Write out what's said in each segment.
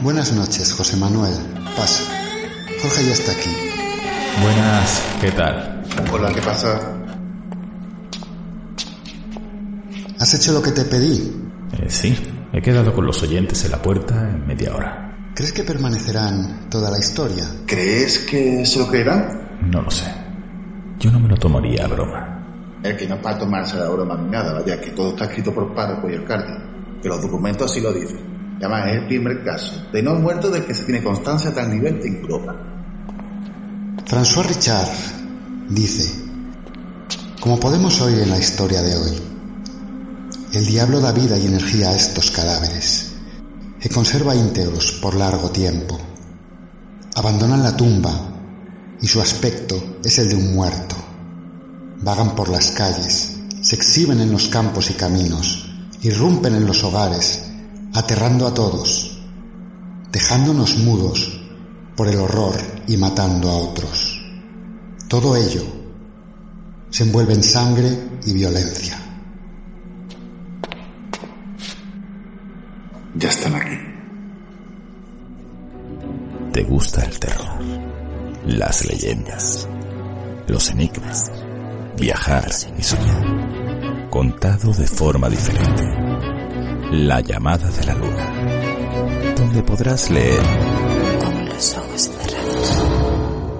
Buenas noches, José Manuel. Pasa. Jorge ya está aquí. Buenas, ¿qué tal? Hola, ¿qué pasa? ¿Has hecho lo que te pedí? Eh, sí, he quedado con los oyentes en la puerta en media hora. ¿Crees que permanecerán toda la historia? ¿Crees que se lo creerán? No lo sé. Yo no me lo tomaría a broma. Es que no es para tomarse la broma ni nada, vaya, que todo está escrito por párroco y alcalde. Que los documentos así lo dicen. Además el primer caso de no muerto del que se tiene constancia a tal en Europa. François Richard dice, como podemos oír en la historia de hoy, el diablo da vida y energía a estos cadáveres, que conserva íntegros por largo tiempo. Abandonan la tumba y su aspecto es el de un muerto. Vagan por las calles, se exhiben en los campos y caminos, irrumpen en los hogares, aterrando a todos, dejándonos mudos por el horror y matando a otros. Todo ello se envuelve en sangre y violencia. Ya están aquí. ¿Te gusta el terror? Las leyendas, los enigmas, viajar y soñar, contado de forma diferente. La llamada de la luna, donde podrás leer Con los ojos cerrados.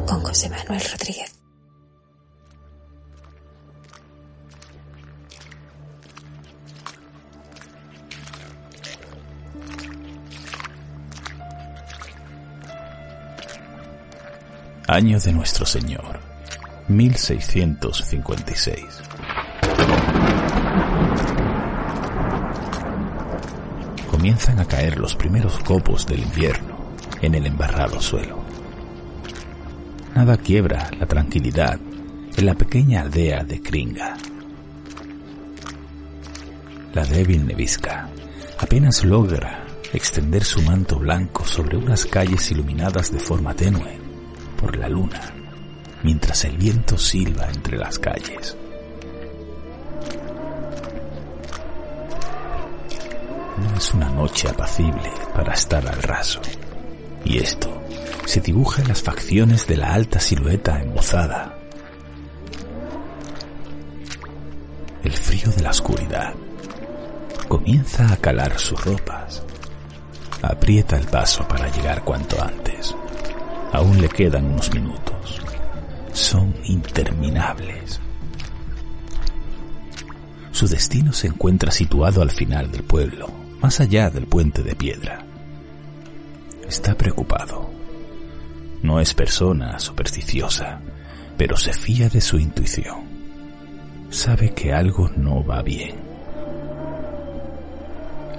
Con José Manuel Rodríguez. Año de Nuestro Señor, 1656. Comienzan a caer los primeros copos del invierno en el embarrado suelo. Nada quiebra la tranquilidad en la pequeña aldea de Kringa. La débil nevisca apenas logra extender su manto blanco sobre unas calles iluminadas de forma tenue por la luna, mientras el viento silba entre las calles. No es una noche apacible para estar al raso, y esto se dibuja en las facciones de la alta silueta embozada. El frío de la oscuridad comienza a calar sus ropas. Aprieta el paso para llegar cuanto antes. Aún le quedan unos minutos. Son interminables. Su destino se encuentra situado al final del pueblo, más allá del puente de piedra. Está preocupado. No es persona supersticiosa, pero se fía de su intuición. Sabe que algo no va bien.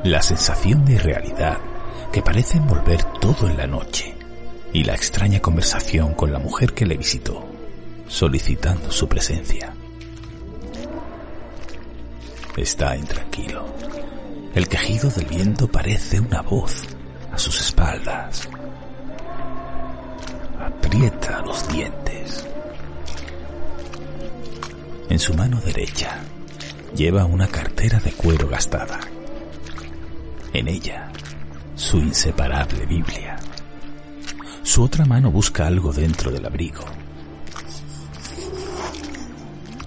La sensación de irrealidad que parece envolver todo en la noche y la extraña conversación con la mujer que le visitó, solicitando su presencia. Está intranquilo. El quejido del viento parece una voz a sus espaldas. Aprieta los dientes. En su mano derecha lleva una cartera de cuero gastada. En ella, su inseparable Biblia. Su otra mano busca algo dentro del abrigo.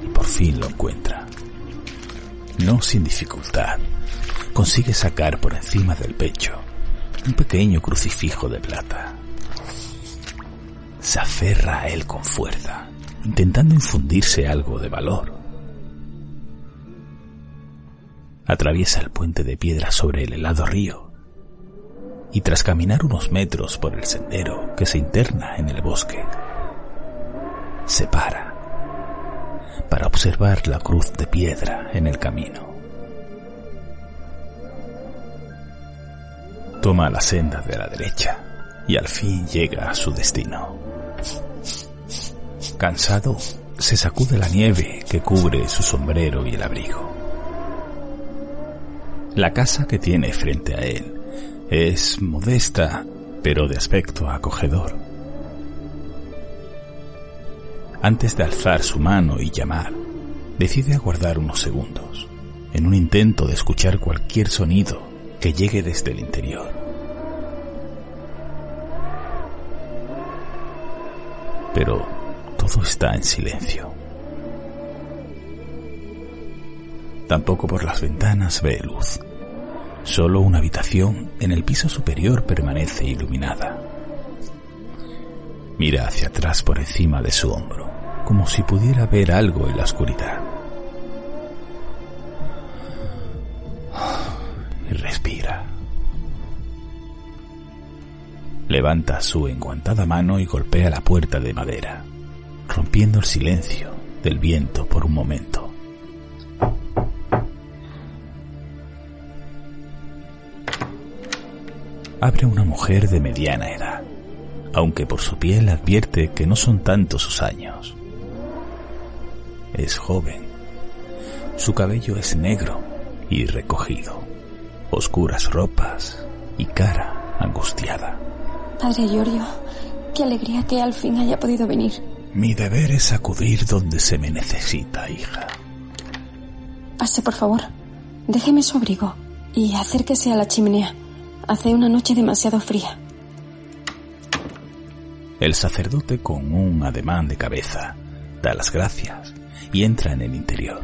Y por fin lo encuentra. No sin dificultad, consigue sacar por encima del pecho un pequeño crucifijo de plata. Se aferra a él con fuerza intentando infundirse algo de valor. Atraviesa el puente de piedra sobre el helado río y tras caminar unos metros por el sendero que se interna en el bosque, se para para observar la cruz de piedra en el camino. Toma la senda de la derecha y al fin llega a su destino. Cansado, se sacude la nieve que cubre su sombrero y el abrigo. La casa que tiene frente a él es modesta, pero de aspecto acogedor. Antes de alzar su mano y llamar, decide aguardar unos segundos, en un intento de escuchar cualquier sonido que llegue desde el interior. Pero todo está en silencio. Tampoco por las ventanas ve luz. Solo una habitación en el piso superior permanece iluminada. Mira hacia atrás por encima de su hombro como si pudiera ver algo en la oscuridad. Levanta su enguantada mano y golpea la puerta de madera, rompiendo el silencio del viento por un momento. Abre una mujer de mediana edad, aunque por su piel advierte que no son tantos sus años. Es joven. Su cabello es negro y recogido, oscuras ropas y cara angustiada. Padre Giorgio, qué alegría que al fin haya podido venir. Mi deber es acudir donde se me necesita, hija. Pase, por favor. Déjeme su abrigo y acérquese a la chimenea. Hace una noche demasiado fría. El sacerdote con un ademán de cabeza da las gracias y entra en el interior,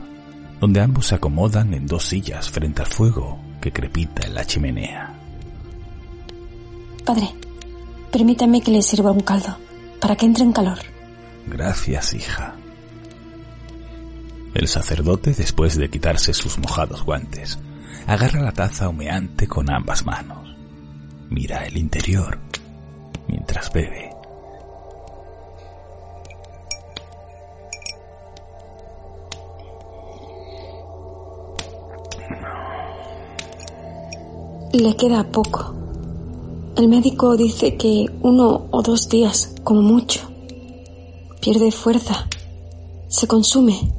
donde ambos se acomodan en dos sillas frente al fuego que crepita en la chimenea. Padre, permítame que le sirva un caldo, para que entre en calor. Gracias, hija. El sacerdote, después de quitarse sus mojados guantes, agarra la taza humeante con ambas manos. Mira el interior mientras bebe. Le queda poco. El médico dice que uno o dos días, como mucho. Pierde fuerza. Se consume.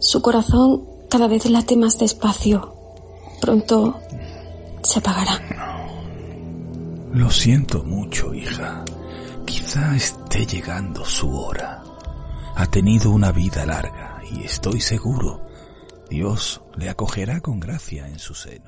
Su corazón cada vez late más despacio. Pronto se apagará. Lo siento mucho, hija. Quizá esté llegando su hora. Ha tenido una vida larga y estoy seguro Dios le acogerá con gracia en su seno.